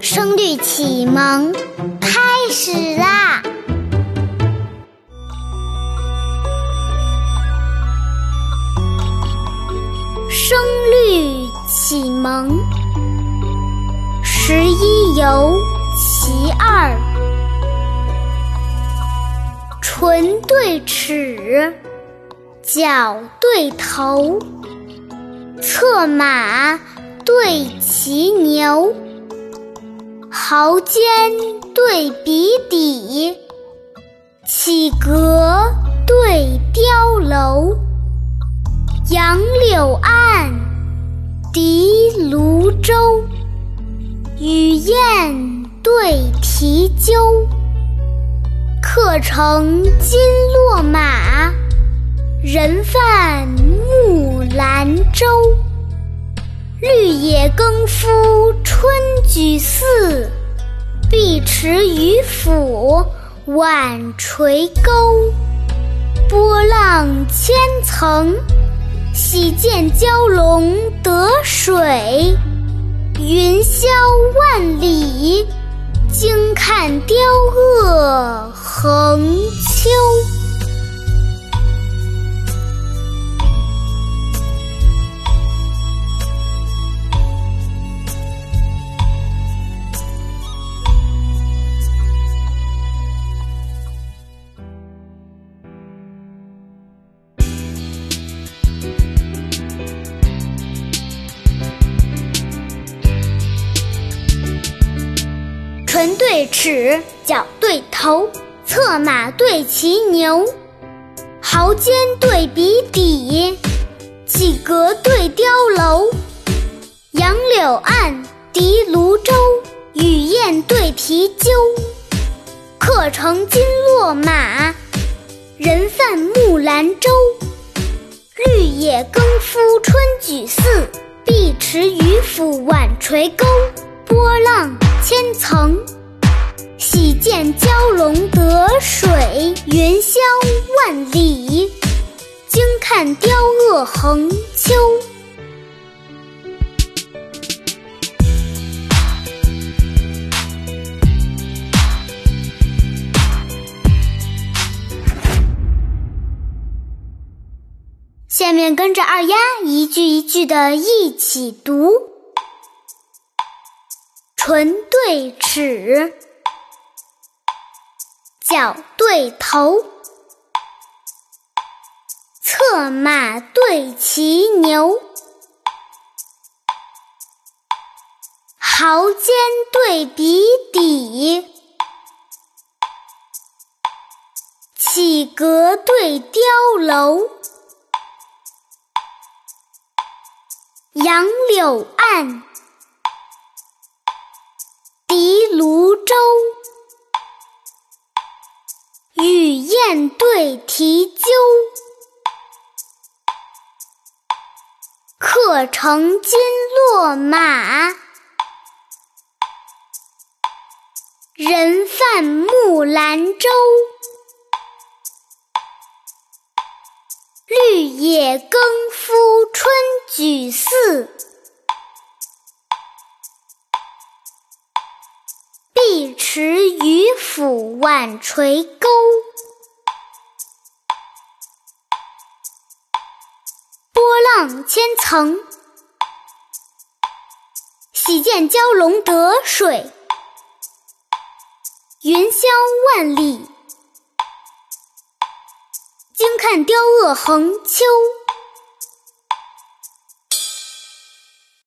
声律启蒙开始啦！声律启蒙十一游其二，唇对齿，脚对头，策马对骑牛。毫尖对笔底，起阁对雕楼，杨柳岸，笛芦洲，雨燕对啼鸠，客乘金络马，人泛木兰舟。绿野耕夫春举寺，碧池鱼釜晚垂钩。波浪千层，喜见蛟龙得水；云霄万里，惊看雕鹗横秋。唇对齿，脚对头，策马对骑牛，毫尖对笔底，起阁对碉楼，杨柳岸，笛芦洲，雨燕对啼鸠，客乘金络马，人泛木兰舟。绿野耕夫春举寺，碧池渔父晚垂钩。波浪千层，喜见蛟龙得水；云霄万里，惊看雕鳄横秋。下面跟着二丫一句一句的一起读。唇对齿，脚对头，策马对骑牛，毫尖对笔底，起阁对碉楼，杨柳岸。笛芦洲，雨燕对啼鸠，客乘金络马，人泛木兰舟。绿野耕夫春举寺。碧池渔父晚垂钩，波浪千层，喜见蛟龙得水；云霄万里，惊看雕鳄横秋。